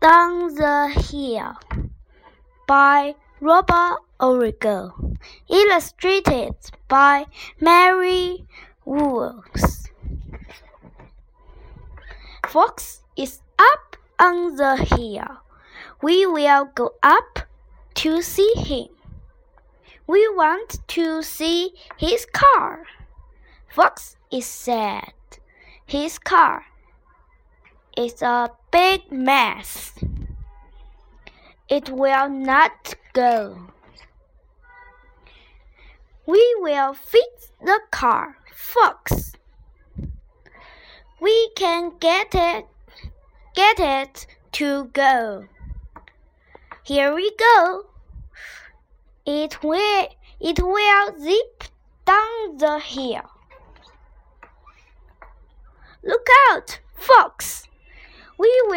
Down the Hill by Robert Origo. Illustrated by Mary Woods. Fox is up on the hill. We will go up to see him. We want to see his car. Fox is sad. His car is a big mess. It will not go. We will fix the car, Fox. We can get it, get it to go. Here we go. It will, it will zip down the hill. Look out, Fox!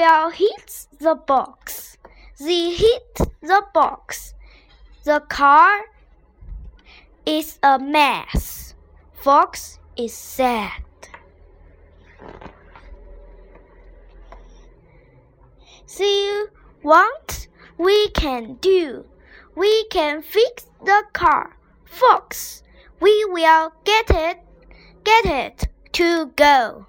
Will hit the box. They hit the box. The car is a mess. Fox is sad. See what we can do. We can fix the car. Fox, we will get it, get it to go.